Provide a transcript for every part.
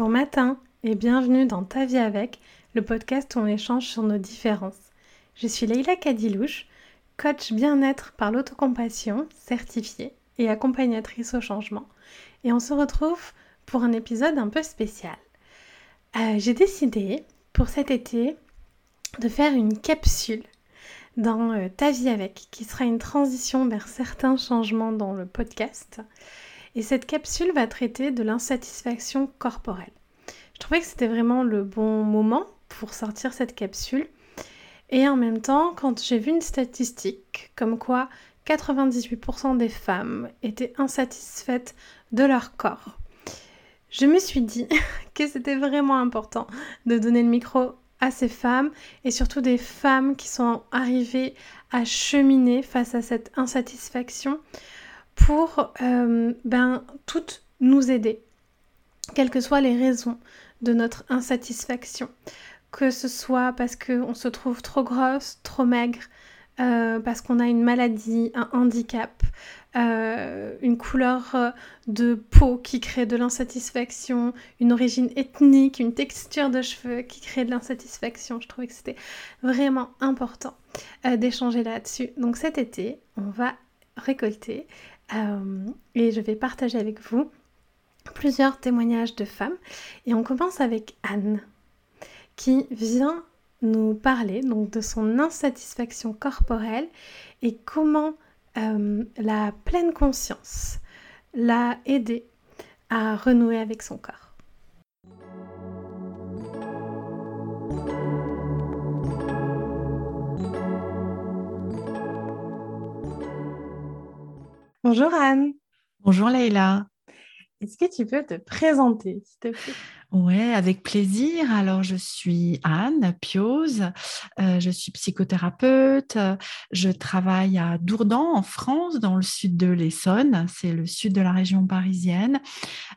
Bon matin et bienvenue dans Ta vie avec, le podcast où on échange sur nos différences. Je suis Leïla Kadilouche, coach bien-être par l'autocompassion, certifiée et accompagnatrice au changement. Et on se retrouve pour un épisode un peu spécial. Euh, j'ai décidé pour cet été de faire une capsule dans euh, Ta vie avec, qui sera une transition vers certains changements dans le podcast. Et cette capsule va traiter de l'insatisfaction corporelle. Je trouvais que c'était vraiment le bon moment pour sortir cette capsule. Et en même temps, quand j'ai vu une statistique comme quoi 98% des femmes étaient insatisfaites de leur corps, je me suis dit que c'était vraiment important de donner le micro à ces femmes et surtout des femmes qui sont arrivées à cheminer face à cette insatisfaction pour euh, ben, toutes nous aider, quelles que soient les raisons de notre insatisfaction. Que ce soit parce qu'on se trouve trop grosse, trop maigre, euh, parce qu'on a une maladie, un handicap, euh, une couleur de peau qui crée de l'insatisfaction, une origine ethnique, une texture de cheveux qui crée de l'insatisfaction. Je trouvais que c'était vraiment important d'échanger là-dessus. Donc cet été, on va récolter euh, et je vais partager avec vous plusieurs témoignages de femmes. Et on commence avec Anne, qui vient nous parler de son insatisfaction corporelle et comment euh, la pleine conscience l'a aidée à renouer avec son corps. Bonjour Anne. Bonjour Leïla. Est-ce que tu peux te présenter, s'il te plaît? Oui, avec plaisir. Alors, je suis Anne Pioz, euh, je suis psychothérapeute, je travaille à Dourdan, en France, dans le sud de l'Essonne, c'est le sud de la région parisienne.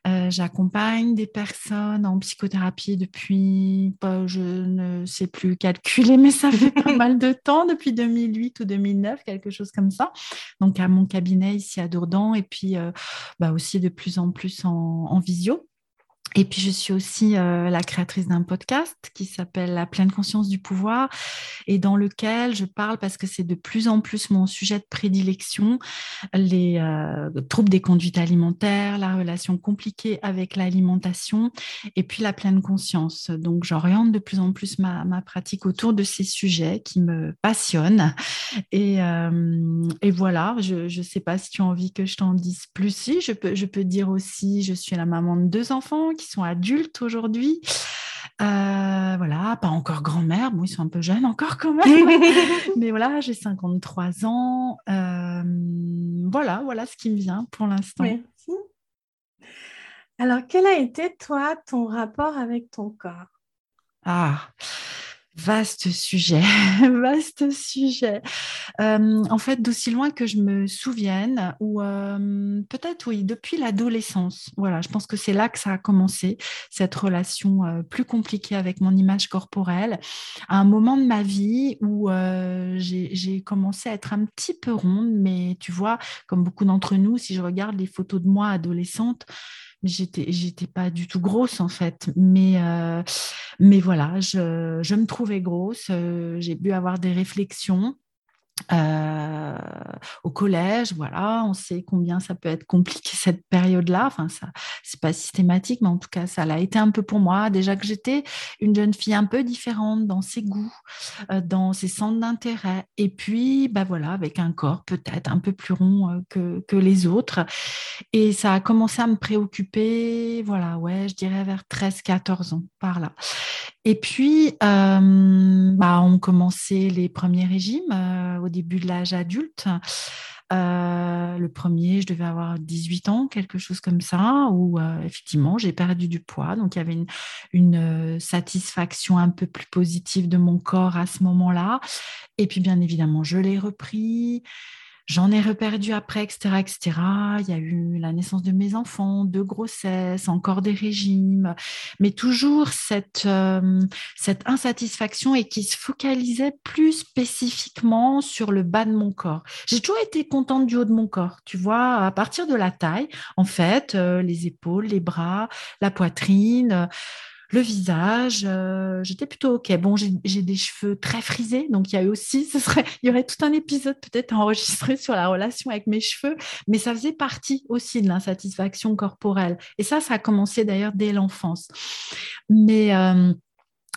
Euh, j'accompagne des personnes en psychothérapie depuis, bah, je ne sais plus calculer, mais ça fait pas mal de temps, depuis 2008 ou 2009, quelque chose comme ça. Donc, à mon cabinet ici à Dourdan, et puis euh, bah, aussi de plus en plus en, visio. Et puis, je suis aussi euh, la créatrice d'un podcast qui s'appelle La pleine conscience du pouvoir et dans lequel je parle parce que c'est de plus en plus mon sujet de prédilection, les euh, troubles des conduites alimentaires, la relation compliquée avec l'alimentation et puis la pleine conscience. Donc, j'oriente de plus en plus ma, pratique autour de ces sujets qui me passionnent. Et, euh, et voilà, je ne sais pas si tu as envie que je t'en dise plus. Si, je peux, je peux dire aussi, je suis la maman de deux enfants qui sont adultes aujourd'hui. Euh, voilà, pas encore grand-mère, bon, ils sont un peu jeunes encore quand même, mais voilà, j'ai 53 ans. Euh, voilà, voilà ce qui me vient pour l'instant. Merci. Alors, quel a été, toi, ton rapport avec ton corps? Ah, Vaste sujet, vaste sujet. En fait, d'aussi loin que je me souvienne, ou peut-être oui, depuis l'adolescence. Voilà, je pense que c'est là que ça a commencé, cette relation plus compliquée avec mon image corporelle. À un moment de ma vie où j'ai commencé à être un petit peu ronde, mais tu vois, comme beaucoup d'entre nous, si je regarde les photos de moi adolescente, j'étais j'étais pas du tout grosse en fait. Mais euh, mais voilà je, je, me trouvais grosse euh, j'ai pu avoir des réflexions euh, au collège, voilà, on sait combien ça peut être compliqué cette période-là. Enfin, ça, c'est pas systématique, mais en tout cas, ça l'a été un peu pour moi. Déjà que j'étais une jeune fille un peu différente dans ses goûts, euh, dans ses centres d'intérêt, et puis, bah voilà, avec un corps peut-être un peu plus rond euh, que, que, les autres. Et ça a commencé à me préoccuper, voilà, ouais, je dirais vers 13-14 ans, par là. Et puis, bah, on commençait les premiers régimes au début de l'âge adulte. Euh, le premier, je devais avoir 18 ans, quelque chose comme ça, où euh, effectivement, j'ai perdu du poids. Donc, il y avait une, euh, satisfaction un peu plus positive de mon corps à ce moment-là. Et puis, bien évidemment, je l'ai repris. J'en ai reperdu après, etc., etc. Il y a eu la naissance de mes enfants, deux grossesses, encore des régimes, mais toujours cette, euh, cette insatisfaction et qui se focalisait plus spécifiquement sur le bas de mon corps. J'ai toujours été contente du haut de mon corps, tu vois, à partir de la taille, en fait, euh, les épaules, les bras, la poitrine le visage, euh, j'étais plutôt OK. Bon, j'ai des cheveux très frisés, donc il y a eu aussi, ce serait, il y aurait tout un épisode peut-être enregistré sur la relation avec mes cheveux, mais ça faisait partie aussi de l'insatisfaction corporelle. Et ça, ça a commencé d'ailleurs dès l'enfance. Mais euh,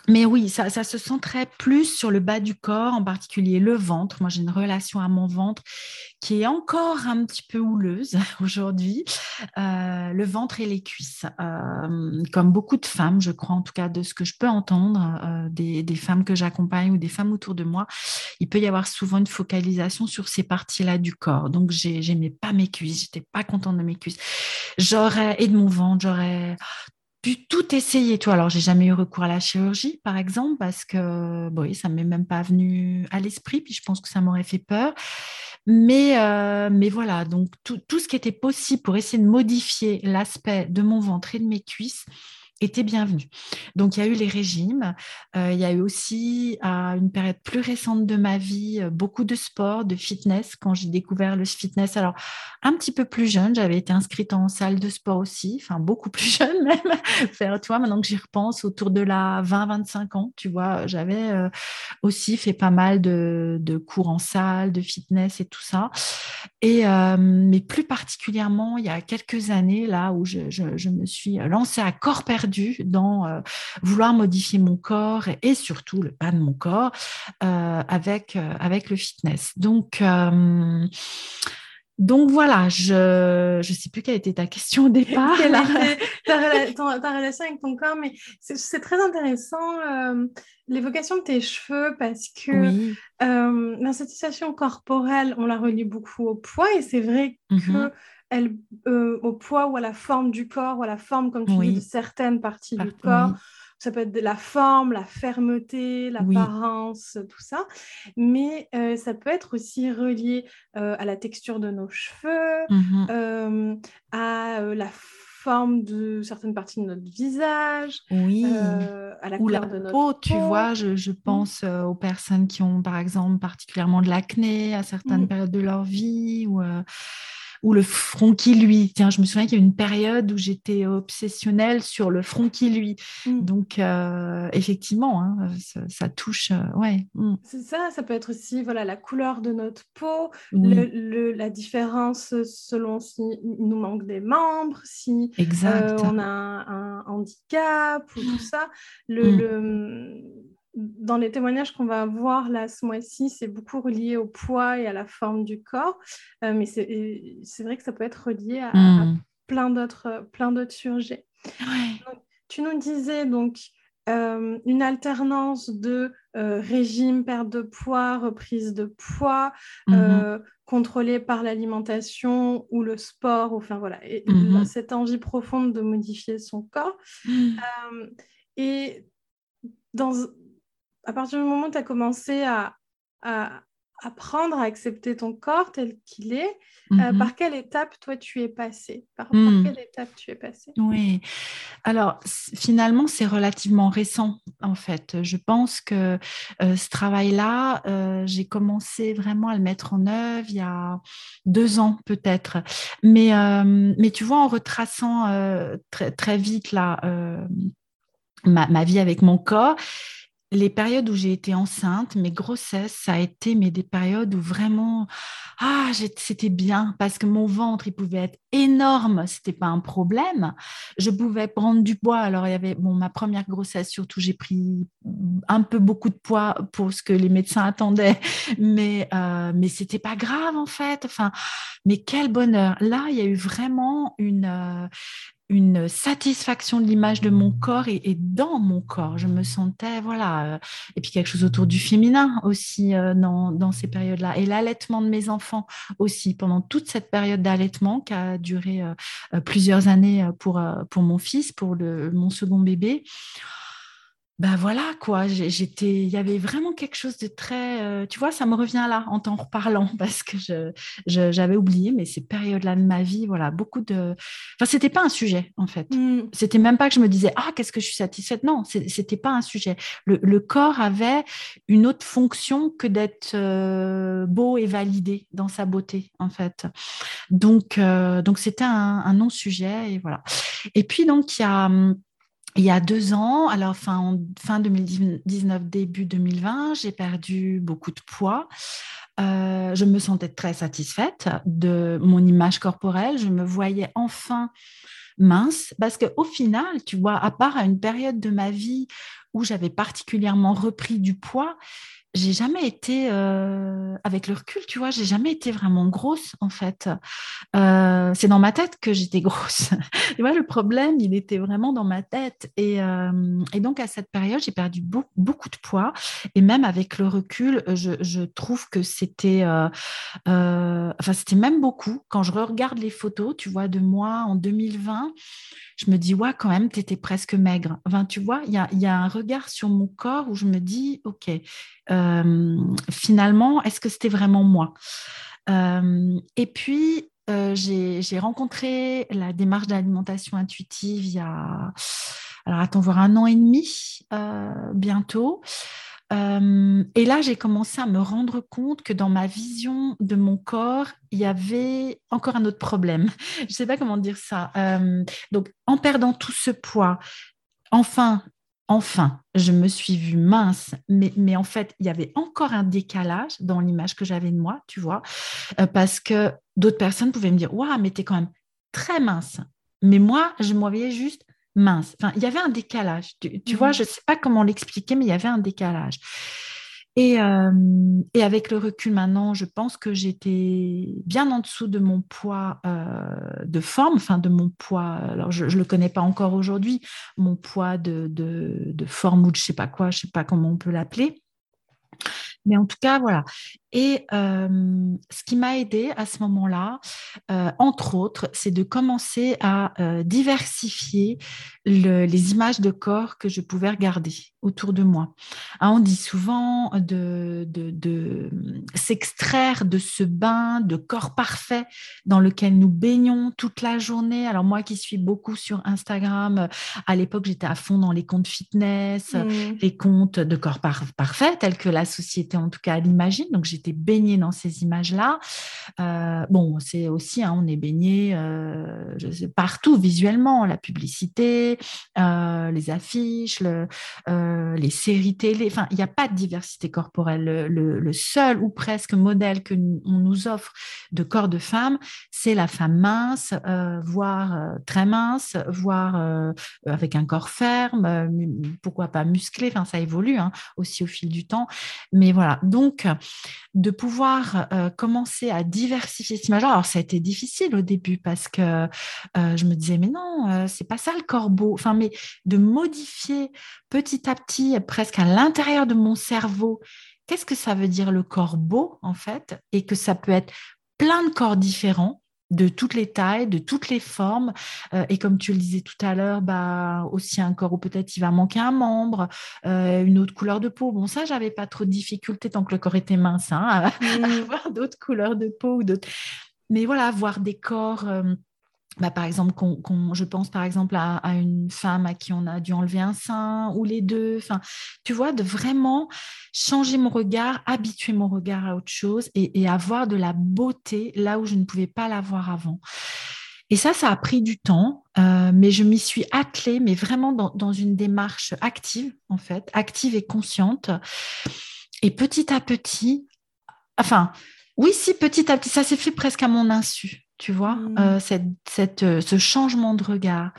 mais oui, ça, se centrait plus sur le bas du corps, en particulier le ventre. Moi, j'ai une relation à mon ventre qui est encore un petit peu houleuse aujourd'hui. Euh, le ventre et les cuisses. Euh, comme beaucoup de femmes, je crois, en tout cas de ce que je peux entendre euh, des, des, femmes que j'accompagne ou des femmes autour de moi, il peut y avoir souvent une focalisation sur ces parties-là du corps. Donc, j'aimais pas mes cuisses, j'étais pas contente de mes cuisses. J'aurais, et de mon ventre, j'aurais tout essayer. Toi, alors j'ai jamais eu recours à la chirurgie, par exemple, parce que bon, ça m'est même pas venu à l'esprit, puis je pense que ça m'aurait fait peur. Mais, euh, mais voilà, donc tout, ce qui était possible pour essayer de modifier l'aspect de mon ventre et de mes cuisses, était bienvenue. Donc il y a eu les régimes, euh, il y a eu aussi à une période plus récente de ma vie euh, beaucoup de sport, de fitness quand j'ai découvert le fitness. Alors un petit peu plus jeune, j'avais été inscrite en salle de sport aussi, enfin beaucoup plus jeune même. Faire, tu vois, maintenant que j'y repense, autour de la 20-25 ans, tu vois, j'avais euh, aussi fait pas mal de, cours en salle, de fitness et tout ça. Et mais plus particulièrement il y a quelques années là où je, je me suis lancée à corps perdu dans euh, vouloir modifier mon corps et, surtout le bas de mon corps euh, avec, euh, avec le fitness. Donc, donc voilà, je ne sais plus quelle était ta question au départ. ta, relation avec ton corps, mais c'est très intéressant l'évocation de tes cheveux parce que l'insatisfaction corporelle, on la relie beaucoup au poids et c'est vrai que elle, euh, au poids ou à la forme du corps ou à la forme, comme tu dis, de certaines parties du corps. Ça peut être de la forme, la fermeté, l'apparence, tout ça. Mais euh, ça peut être aussi relié euh, à la texture de nos cheveux, mmh à la forme de certaines parties de notre visage, oui. à la couleur de notre peau. Tu vois, je, mmh. pense aux personnes qui ont, par exemple, particulièrement de l'acné à certaines mmh. périodes de leur vie ou ou le front qui lui. Tiens, je me souviens qu'il y a une période où j'étais obsessionnelle sur le front qui lui. Mm. Donc, euh, effectivement, hein, ça, touche. Euh, ouais. Mm. C'est ça, ça peut être aussi voilà, la couleur de notre peau, le, la différence selon si nous manque des membres, si euh, on a un, handicap ou tout ça. Le, mm. le dans les témoignages qu'on va avoir là ce mois-ci, c'est beaucoup relié au poids et à la forme du corps, euh, mais c'est vrai que ça peut être relié à, hmm. plein d'autres sujets. tu nous disais donc euh, une alternance de euh, régime, perte de poids, reprise de poids, mm-hmm. contrôlée par l'alimentation ou le sport, enfin voilà, et, mm-hmm. cette envie profonde de modifier son corps. Mm. et dans, à partir du moment où tu as commencé à, apprendre à accepter ton corps tel qu'il est, euh, mhm. par quelle étape toi tu es passé? Par, hmm. quelle étape tu es passé? Oui, alors finalement c'est relativement récent en fait. Je pense que euh, ce travail-là, euh, j'ai commencé vraiment à le mettre en œuvre il y a deux ans peut-être. Mais, mais tu vois, en retraçant très, très vite là, ma, ma, vie avec mon corps, les périodes où j'ai été enceinte, mes grossesses, ça a été mais des périodes où vraiment, ah, c'était bien parce que mon ventre, il pouvait être énorme, c'était pas un problème. Je pouvais prendre du poids. Alors il y avait, bon, ma première grossesse surtout, j'ai pris un peu beaucoup de poids pour ce que les médecins attendaient, mais euh, mais c'était pas grave en fait. Enfin, mais quel bonheur. Là, il y a eu vraiment une euh, une satisfaction de l'image de mon corps et, dans mon corps. Je me sentais, voilà, euh, et puis quelque chose autour du féminin aussi euh, dans, ces périodes-là. Et l'allaitement de mes enfants aussi, pendant toute cette période d'allaitement qui a duré euh, plusieurs années pour, pour mon fils, pour mon second bébé ben voilà quoi, j'étais, il y avait vraiment quelque chose de très, euh, tu vois, ça me revient là en t'en reparlant parce que je, j'avais oublié, mais ces périodes-là de ma vie, voilà, beaucoup de, enfin c'était pas un sujet en fait. Mmh. C'était même pas que je me disais ah qu'est-ce que je suis satisfaite, non, c'était pas un sujet. Le, corps avait une autre fonction que d'être euh, beau et validé dans sa beauté en fait. Donc euh, donc c'était un, un non sujet et voilà. Et puis donc il y a hum, il y a deux ans, alors fin, fin 2019, début 2020, j'ai perdu beaucoup de poids. Euh, je me sentais très satisfaite de mon image corporelle. Je me voyais enfin mince parce qu'au final, tu vois, à part à une période de ma vie où j'avais particulièrement repris du poids, j'ai jamais été, euh, avec le recul, tu vois, j'ai jamais été vraiment grosse en fait. Euh, c'est dans ma tête que j'étais grosse. tu vois, le problème, il était vraiment dans ma tête. Et, euh, et donc à cette période, j'ai perdu beaucoup de poids. Et même avec le recul, je, trouve que c'était, enfin, c'était même beaucoup. Quand je regarde les photos, tu vois, de moi en 2020, je me dis, ouais, quand même, tu étais presque maigre. Enfin, tu vois, il y a, un regard sur mon corps où je me dis, OK, finalement, est-ce que c'était vraiment moi? Euh, Et puis, euh, j'ai rencontré la démarche d'alimentation intuitive il y a, alors attends, voir un an et demi bientôt. et là, j'ai commencé à me rendre compte que dans ma vision de mon corps, il y avait encore un autre problème. Je ne sais pas comment dire ça. donc, en perdant tout ce poids, enfin, enfin, je me suis vue mince, mais, mais en fait, il y avait encore un décalage dans l'image que j'avais de moi, tu vois, euh, parce que d'autres personnes pouvaient me dire, waouh, mais tu es quand même très mince. Mais moi, je me voyais juste mince. Enfin, il y avait un décalage. Tu, vois, mmh. je ne sais pas comment l'expliquer, mais il y avait un décalage. Euh, et, avec le recul maintenant, je pense que j'étais bien en dessous de mon poids euh, de forme, enfin de mon poids, alors je ne le connais pas encore aujourd'hui, mon poids de, de, forme ou de je ne sais pas quoi, je ne sais pas comment on peut l'appeler. Mais en tout cas, voilà. Et euh, ce qui m'a aidé à ce moment-là, euh, entre autres, c'est de commencer à euh, diversifier les images de corps que je pouvais regarder autour de moi. Hein, on dit souvent de, de, s'extraire de ce bain de corps parfait dans lequel nous baignons toute la journée. Alors moi qui suis beaucoup sur Instagram, à l'époque j'étais à fond dans les comptes fitness, mmh. les comptes de corps parfait, tels que la société en tout cas l'imagine. Donc j'étais baigné dans ces images-là. Euh, bon, c'est aussi, hein, on est baigné euh, partout visuellement, la publicité, euh, les affiches, les séries télé. Enfin, il n'y a pas de diversité corporelle. Le, seul ou presque modèle que on nous offre de corps de femme, c'est la femme mince, voire très mince, voire avec un corps ferme, pourquoi pas musclé. Enfin, ça évolue hein, aussi au fil du temps. Mais voilà, donc de pouvoir euh, commencer à diversifier cette image. Alors, ça a été difficile au début parce que euh, je me disais, mais non, euh, c'est pas ça le corbeau. Enfin, mais de modifier petit à petit, presque à l'intérieur de mon cerveau, qu'est-ce que ça veut dire le corbeau, en fait, et que ça peut être plein de corps différents de toutes les tailles, de toutes les formes. Euh, et comme tu le disais tout à l'heure, bah, aussi un corps où peut-être il va manquer un membre, euh, une autre couleur de peau. Bon, ça, j'avais pas trop de difficultés tant que le corps était mince hein, à, mmh. avoir d'autres couleurs de peau ou d'autres. Mais voilà, voir des corps. Euh, bah, par exemple, je pense par exemple à, une femme à qui on a dû enlever un sein ou les deux. Enfin, tu vois, de vraiment changer mon regard, habituer mon regard à autre chose et, avoir de la beauté là où je ne pouvais pas l'avoir avant. Et ça, ça a pris du temps, euh, mais je m'y suis attelée, mais vraiment dans, dans, une démarche active, en fait, active et consciente. Et petit à petit, enfin, oui, si, petit à petit, ça s'est fait presque à mon insu tu vois, mmh. euh, cette, euh, ce changement de regard.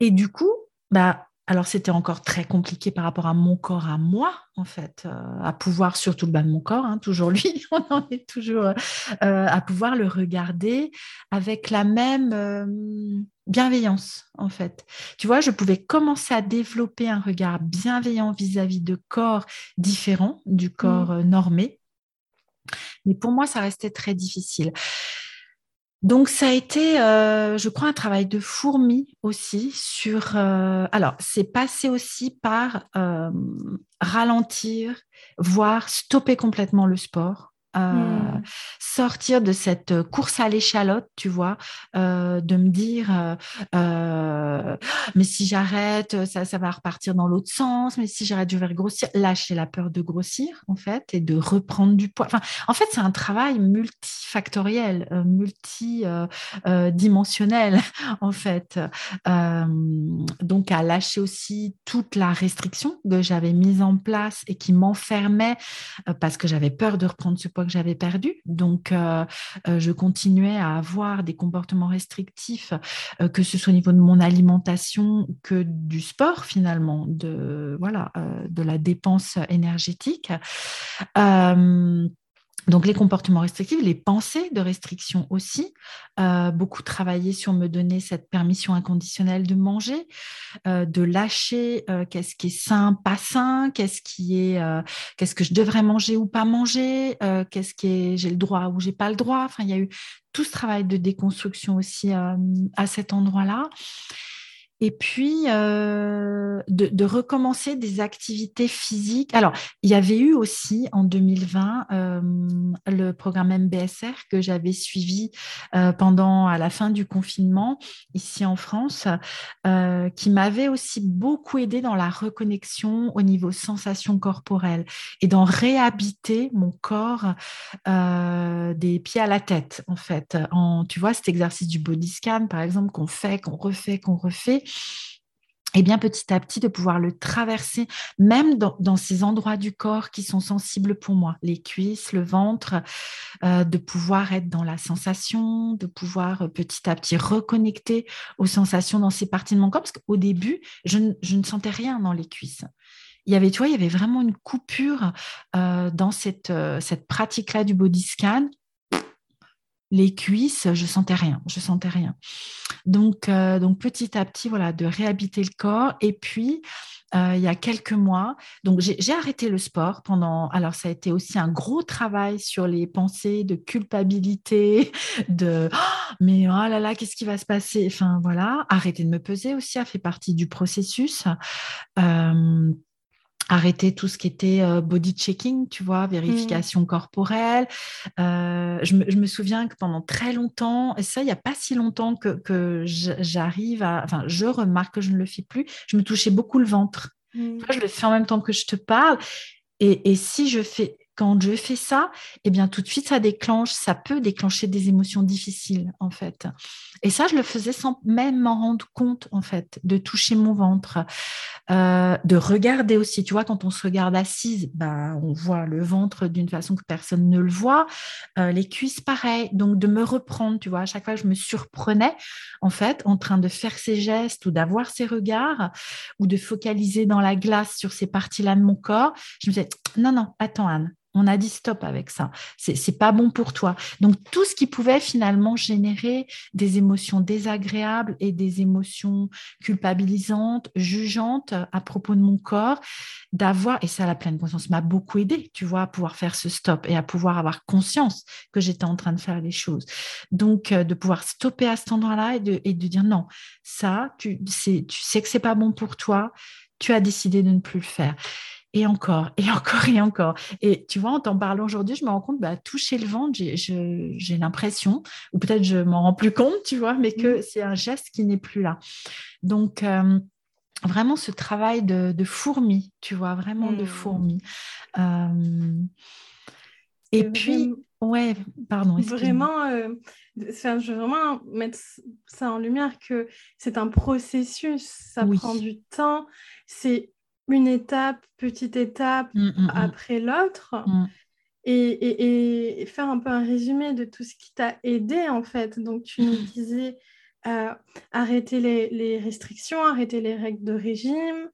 Et du coup, bah, alors c'était encore très compliqué par rapport à mon corps, à moi, en fait, euh, à pouvoir, surtout le bas de mon corps, hein, toujours lui, on en est toujours, à pouvoir le regarder avec la même bienveillance, en fait. Tu vois, je pouvais commencer à développer un regard bienveillant vis-à-vis de corps différents du corps mmh. normé. Mais pour moi, ça restait très difficile. Donc, ça a été, euh, je crois, un travail de fourmi aussi sur... Euh, alors, c'est passé aussi par euh, ralentir, voire stopper complètement le sport. Hmm. sortir de cette course à l'échalote, tu vois, de me dire, mais si j'arrête, ça, ça va repartir dans l'autre sens, mais si j'arrête, je vais grossir. Lâcher la peur de grossir, en fait, et de reprendre du poids. Enfin, en fait, c'est un travail multifactoriel, multidimensionnel, en fait. donc, à lâcher aussi toute la restriction que j'avais mise en place et qui m'enfermait parce que j'avais peur de reprendre ce poids que j'avais perdu. Donc, euh, euh, je continuais à avoir des comportements restrictifs, euh, que ce soit au niveau de mon alimentation que du sport finalement, de, voilà, de la dépense énergétique. Donc les comportements restrictifs, les pensées de restriction aussi, euh, beaucoup travailler sur me donner cette permission inconditionnelle de manger, euh, de lâcher euh, qu'est-ce qui est sain, pas sain, qu'est-ce qui est, qu'est-ce que je devrais manger ou pas manger, qu'est-ce qui est, j'ai le droit ou j'ai pas le droit. Enfin, il y a eu tout ce travail de déconstruction aussi à cet endroit-là et puis euh, de, recommencer des activités physiques. Alors, il y avait eu aussi en 2020 euh, le programme MBSR que j'avais suivi euh, pendant à la fin du confinement ici en France, qui m'avait aussi beaucoup aidé dans la reconnexion au niveau sensations corporelles et dans réhabiter mon corps des pieds à la tête, en fait. Tu vois, cet exercice du body scan, par exemple, qu'on fait, qu'on refait, qu'on refait et bien petit à petit de pouvoir le traverser, même dans, ces endroits du corps qui sont sensibles pour moi, les cuisses, le ventre, euh, de pouvoir être dans la sensation, de pouvoir euh, petit à petit reconnecter aux sensations dans ces parties de mon corps, parce qu'au début, je, ne sentais rien dans les cuisses. Il y avait, tu y avait vraiment une coupure euh, dans cette, cette pratique-là du body scan les cuisses, je sentais rien, je sentais rien. Donc, euh, donc petit à petit, voilà, de réhabiter le corps. Et puis, euh, il y a quelques mois, donc j'ai arrêté le sport pendant. Alors, ça a été aussi un gros travail sur les pensées de culpabilité, de oh, mais oh là là, qu'est-ce qui va se passer? Enfin voilà, arrêter de me peser aussi a fait partie du processus. Euh, arrêter tout ce qui était euh, body checking, tu vois, vérification mmh. corporelle. Euh, je, me, souviens que pendant très longtemps, et ça, il n'y a pas si longtemps que, j'arrive à, enfin, je remarque que je ne le fais plus, je me touchais beaucoup le ventre. Mmh. je le fais en même temps que je te parle. Et, et si je fais quand je fais ça, eh bien tout de suite ça déclenche, ça peut déclencher des émotions difficiles en fait. Et ça, je le faisais sans même m'en rendre compte en fait, de toucher mon ventre, euh, de regarder aussi. Tu vois, quand on se regarde assise, bah, on voit le ventre d'une façon que personne ne le voit, euh, les cuisses pareil. Donc de me reprendre, tu vois, à chaque fois je me surprenais en fait en train de faire ces gestes ou d'avoir ces regards ou de focaliser dans la glace sur ces parties-là de mon corps. Je me disais non non, attends Anne on a dit stop avec ça. C'est pas bon pour toi. Donc tout ce qui pouvait finalement générer des émotions désagréables et des émotions culpabilisantes, jugeantes à propos de mon corps, d'avoir et ça la pleine conscience m'a beaucoup aidé, tu vois, à pouvoir faire ce stop et à pouvoir avoir conscience que j'étais en train de faire les choses. Donc euh, de pouvoir stopper à cet endroit-là et de, dire non, ça, tu tu sais que c'est pas bon pour toi. Tu as décidé de ne plus le faire et encore, et encore, et encore. Et tu vois, en t'en parlant aujourd'hui, je me rends compte, bah, toucher le ventre, j'ai l'impression, ou peut-être je m'en rends plus compte, tu vois, mais que mmh. c'est un geste qui n'est plus là. Donc, euh, vraiment ce travail de, de, fourmi, tu vois, vraiment de mmh. fourmi. Euh, et puis, ouais, pardon. Vraiment, euh, je veux vraiment mettre ça en lumière que c'est un processus, ça prend du temps, c'est une étape, petite étape mmh, mmh, mmh. après l'autre. Et, faire un peu un résumé de tout ce qui t'a aidé en fait. Donc tu nous disais euh, arrêter les, restrictions, arrêter les règles de régime.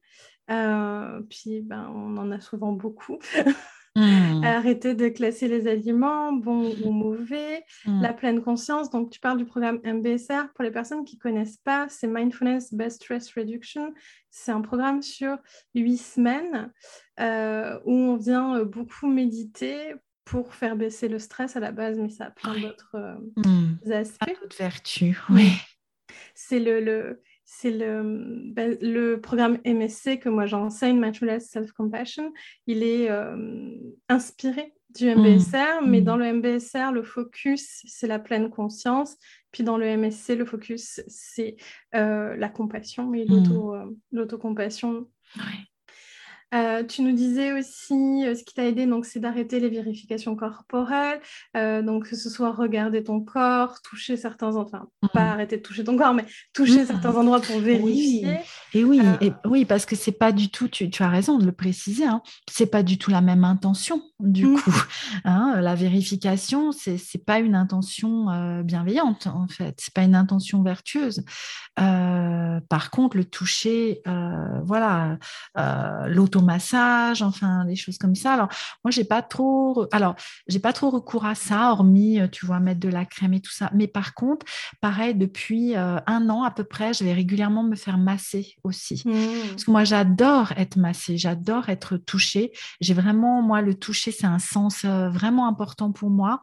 Euh, puis ben, on en a souvent beaucoup. Mmh. Arrêter de classer les aliments, bons ou mauvais. Mmh. La pleine conscience. Donc, tu parles du programme MBSR. Pour les personnes qui ne connaissent pas, c'est Mindfulness Best Stress Reduction. C'est un programme sur huit semaines euh, où on vient euh, beaucoup méditer pour faire baisser le stress à la base, mais ça a plein d'autres euh, mmh. aspects. D'autres vertus, oui. C'est le, le c'est le, ben, le programme MSC que moi j'enseigne, Mindfulness Self-Compassion. Il est euh, inspiré du MBSR, mais mmh. dans le MBSR, le focus, c'est la pleine conscience. Puis dans le MSC, le focus, c'est euh, la compassion et mmh. l'autocompassion. Oui. Euh, tu nous disais aussi, euh, ce qui t'a aidé, donc, c'est d'arrêter les vérifications corporelles, euh, donc que ce soit regarder ton corps, toucher certains, enfin, pas mmh. arrêter de toucher ton corps, mais toucher mmh. certains endroits pour vérifier. Et oui, et oui, parce que c'est pas du tout, tu, as raison de le préciser, hein, c'est pas du tout la même intention du mmh. coup. Hein, la vérification, c'est pas une intention bienveillante en fait, c'est pas une intention vertueuse. par contre, le toucher, voilà, l'auto massage, enfin des choses comme ça. Alors moi j'ai pas trop, alors j'ai pas trop recours à ça, hormis euh, tu vois mettre de la crème et tout ça. Mais par contre, pareil depuis euh, un an à peu près, je vais régulièrement me faire masser aussi. Mmh. Parce que moi j'adore être massée, j'adore être touchée. J'ai vraiment moi le toucher c'est un sens euh, vraiment important pour moi.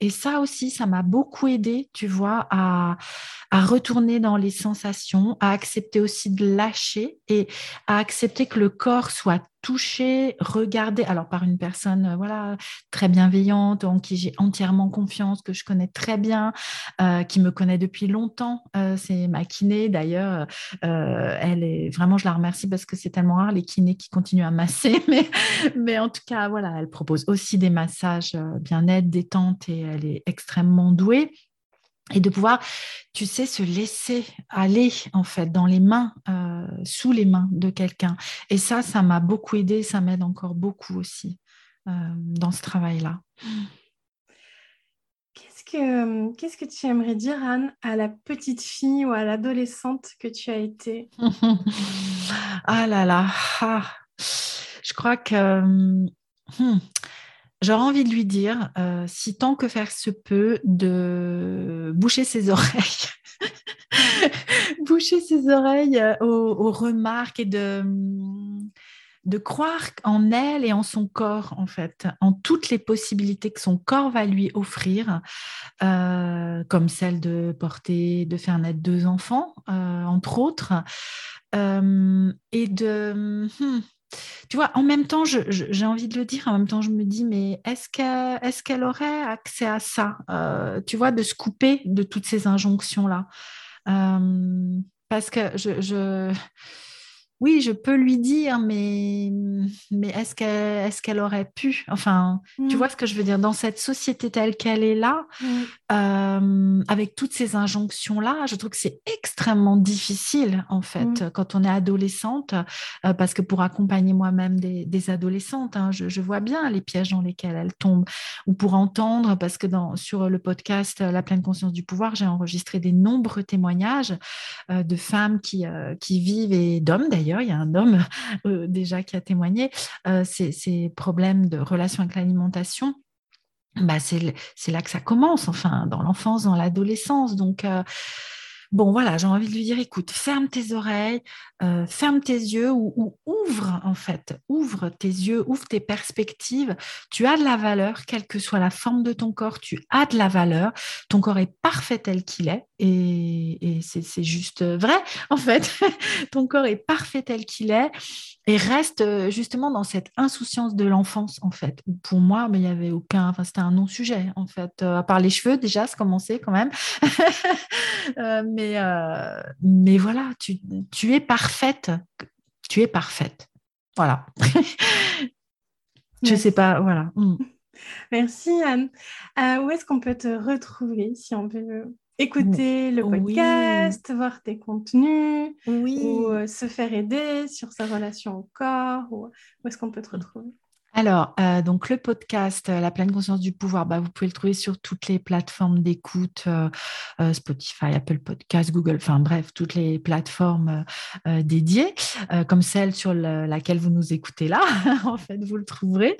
Et ça aussi ça m'a beaucoup aidé, tu vois, à à retourner dans les sensations, à accepter aussi de lâcher et à accepter que le corps soit touché, regardé, alors par une personne euh, voilà très bienveillante, en qui j'ai entièrement confiance, que je connais très bien, euh, qui me connaît depuis longtemps. Euh, c'est ma kiné d'ailleurs. elle est vraiment, je la remercie parce que c'est tellement rare les kinés qui continuent à masser, mais, mais en tout cas voilà, elle propose aussi des massages bien-être, détente et elle est extrêmement douée et de pouvoir, tu sais, se laisser aller en fait dans les mains, euh, sous les mains de quelqu'un. Et ça, ça m'a beaucoup aidé, ça m'aide encore beaucoup aussi euh, dans ce travail-là. Qu'est-ce que, qu'est-ce que tu aimerais dire, Anne, à la petite fille ou à l'adolescente que tu as été? Ah là là, ah. je crois que... Hmm, J'aurais envie de lui dire, euh, si tant que faire se peut, de boucher ses oreilles. boucher ses oreilles euh, aux, remarques et de, de croire en elle et en son corps, en fait, en toutes les possibilités que son corps va lui offrir, euh, comme celle de porter, de faire naître deux enfants, entre autres, et de... Hmm, tu vois, en même temps, j'ai envie de le dire, en même temps, je me dis, mais est-ce qu'elle aurait accès à ça euh, Tu vois, de se couper de toutes ces injonctions-là? Euh, parce que je, oui, je peux lui dire, mais, mais est-ce qu'elle est qu'elle aurait pu? Enfin, tu mm. vois ce que je veux dire? Dans cette société telle qu'elle est là, mm. euh, avec toutes ces injonctions-là, je trouve que c'est extrêmement difficile, en fait, mm. quand on est adolescente, euh, parce que pour accompagner moi-même des, adolescentes, hein, je, vois bien les pièges dans lesquels elles tombent, ou pour entendre, parce que dans, sur le podcast La pleine conscience du pouvoir, j'ai enregistré des nombreux témoignages euh, de femmes qui, qui vivent, et d'hommes d'ailleurs, il y a un homme euh, déjà qui a témoigné, euh, ces, problèmes de relation avec l'alimentation. Bah, c'est là que ça commence, enfin, dans l'enfance, dans l'adolescence. Donc, euh, Bon, voilà, j'ai envie de lui dire, écoute, ferme tes oreilles, euh, ferme tes yeux ou, ouvre, en fait, ouvre tes yeux, ouvre tes perspectives. Tu as de la valeur, quelle que soit la forme de ton corps, tu as de la valeur. Ton corps est parfait tel qu'il est et, c'est juste vrai, en fait. ton corps est parfait tel qu'il est et reste euh, justement dans cette insouciance de l'enfance, en fait. Pour moi, mais il n'y avait aucun, enfin, c'était un non-sujet, en fait. Euh, à part les cheveux, déjà, ça commençait quand même. mais euh, mais, voilà, tu, es parfaite. Tu es parfaite. Voilà. Je ne sais pas, voilà. Mm. Merci Anne. Où est-ce qu'on peut te retrouver si on veut écouter le podcast, voir tes contenus, ou euh, se faire aider sur sa relation au corps Où est-ce qu'on peut te retrouver? Alors, euh, donc le podcast euh, La pleine conscience du pouvoir, bah, vous pouvez le trouver sur toutes les plateformes d'écoute, euh, Spotify, Apple Podcast, Google, enfin bref, toutes les plateformes dédiées, comme celle sur laquelle vous nous écoutez là. en fait, vous le trouverez.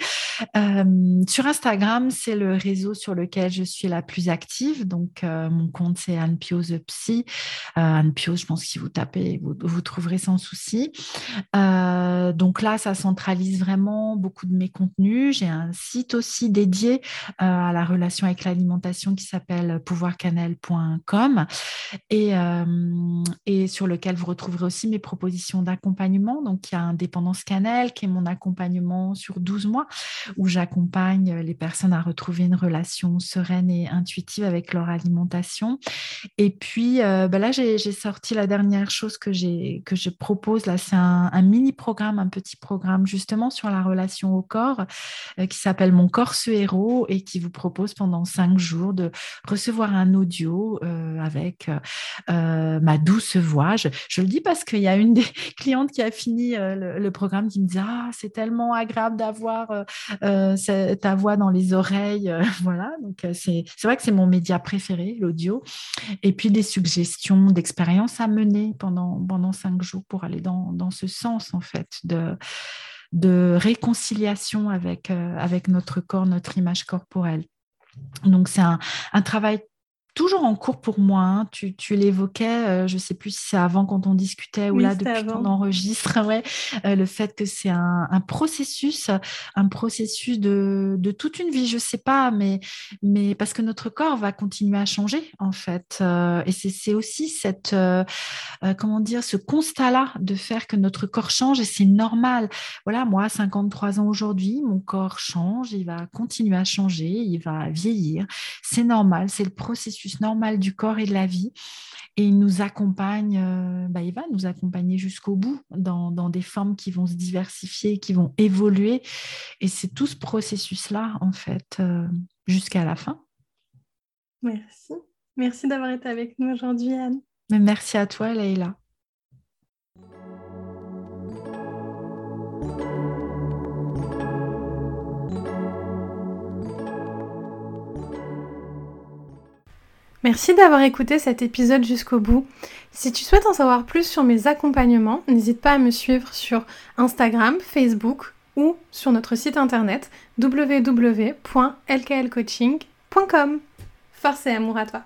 sur Instagram, c'est le réseau sur lequel je suis la plus active. Donc, mon compte, c'est Anne Pio The Psy. Anne je pense que si vous tapez, vous, vous trouverez sans souci. donc là, ça centralise vraiment beaucoup de mes mes contenus. J'ai un site aussi dédié à la relation avec l'alimentation qui s'appelle pouvoircannel.com et, et sur lequel vous retrouverez aussi mes propositions d'accompagnement. Donc, il y a Indépendance Cannelle qui est mon accompagnement sur 12 mois où j'accompagne les personnes à retrouver une relation sereine et intuitive avec leur alimentation. Et puis, bah là, j'ai sorti la dernière chose que, que je propose. Là, c'est un, mini-programme, un petit programme justement sur la relation au corps euh, qui s'appelle Mon corps ce héros et qui vous propose pendant cinq jours de recevoir un audio euh, avec euh, ma douce voix. Je, le dis parce qu'il y a une des clientes qui a fini le, programme qui me dit Ah, c'est tellement agréable d'avoir ta voix dans les oreilles. voilà, donc c'est vrai que c'est mon média préféré, l'audio. Et puis des suggestions d'expériences à mener pendant, pendant cinq jours pour aller dans, dans ce sens, en fait, de, de réconciliation avec, euh, avec notre corps, notre image corporelle. Donc, c'est un, un, travail toujours en cours pour moi. Hein. Tu, tu l'évoquais, euh, je ne sais plus si c'est avant quand on discutait ou là depuis qu'on enregistre, ouais, euh, le fait que c'est un, un, processus, un processus de, de, toute une vie, je ne sais pas, mais, mais parce que notre corps va continuer à changer en fait. Euh, et c'est aussi cette, comment dire, ce constat-là de faire que notre corps change et c'est normal. Voilà, moi, 53 ans aujourd'hui, mon corps change, il va continuer à changer, il va vieillir. C'est normal, c'est le processus normal du corps et de la vie. Et il nous accompagne, euh, bah, il va nous accompagner jusqu'au bout dans, des formes qui vont se diversifier, qui vont évoluer. Et c'est tout ce processus-là, en fait, euh, jusqu'à la fin. Merci. Merci d'avoir été avec nous aujourd'hui, Anne. Merci à toi, Leïla. Merci d'avoir écouté cet épisode jusqu'au bout. Si tu souhaites en savoir plus sur mes accompagnements, n'hésite pas à me suivre sur Instagram, Facebook ou sur notre site internet www.lklcoaching.com. Force et amour à toi